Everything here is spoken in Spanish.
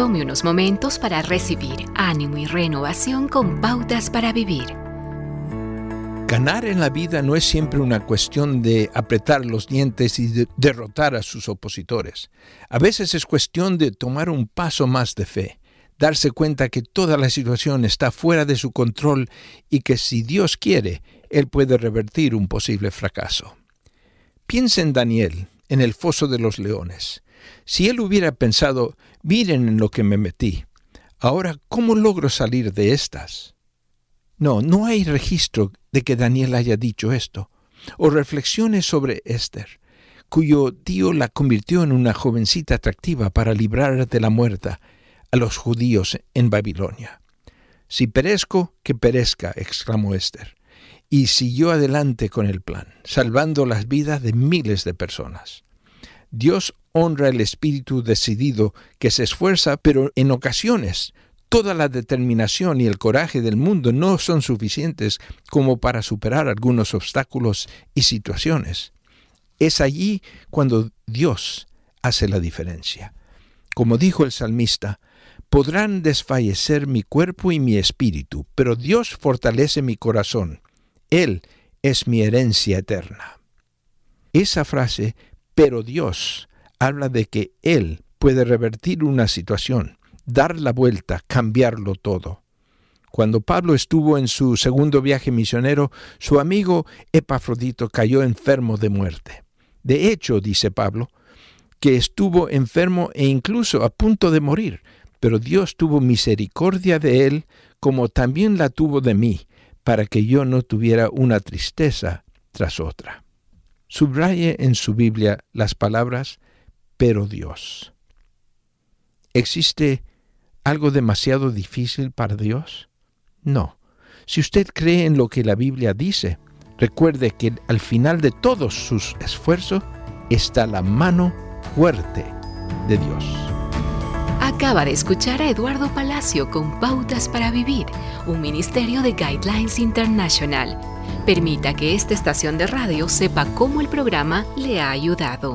Tome unos momentos para recibir ánimo y renovación con pautas para vivir. Ganar en la vida no es siempre una cuestión de apretar los dientes y de derrotar a sus opositores. A veces es cuestión de tomar un paso más de fe, darse cuenta que toda la situación está fuera de su control y que si Dios quiere, Él puede revertir un posible fracaso. Piensa en Daniel, en el foso de los leones. Si él hubiera pensado, miren en lo que me metí, ahora, ¿cómo logro salir de estas? No, no hay registro de que Daniel haya dicho esto. O reflexiones sobre Esther, cuyo tío la convirtió en una jovencita atractiva para librar de la muerte a los judíos en Babilonia. Si perezco, que perezca, exclamó Esther, y siguió adelante con el plan, salvando las vidas de miles de personas. Dios honra el espíritu decidido que se esfuerza, pero en ocasiones toda la determinación y el coraje del mundo no son suficientes como para superar algunos obstáculos y situaciones. Es allí cuando Dios hace la diferencia. Como dijo el salmista, podrán desfallecer mi cuerpo y mi espíritu, pero Dios fortalece mi corazón. Él es mi herencia eterna. Esa frase pero Dios habla de que Él puede revertir una situación, dar la vuelta, cambiarlo todo. Cuando Pablo estuvo en su segundo viaje misionero, su amigo Epafrodito cayó enfermo de muerte. De hecho, dice Pablo, que estuvo enfermo e incluso a punto de morir, pero Dios tuvo misericordia de él como también la tuvo de mí, para que yo no tuviera una tristeza tras otra. Subraye en su Biblia las palabras, pero Dios. ¿Existe algo demasiado difícil para Dios? No. Si usted cree en lo que la Biblia dice, recuerde que al final de todos sus esfuerzos está la mano fuerte de Dios. Acaba de escuchar a Eduardo Palacio con Pautas para Vivir, un ministerio de Guidelines International Permita que esta estación de radio sepa cómo el programa le ha ayudado.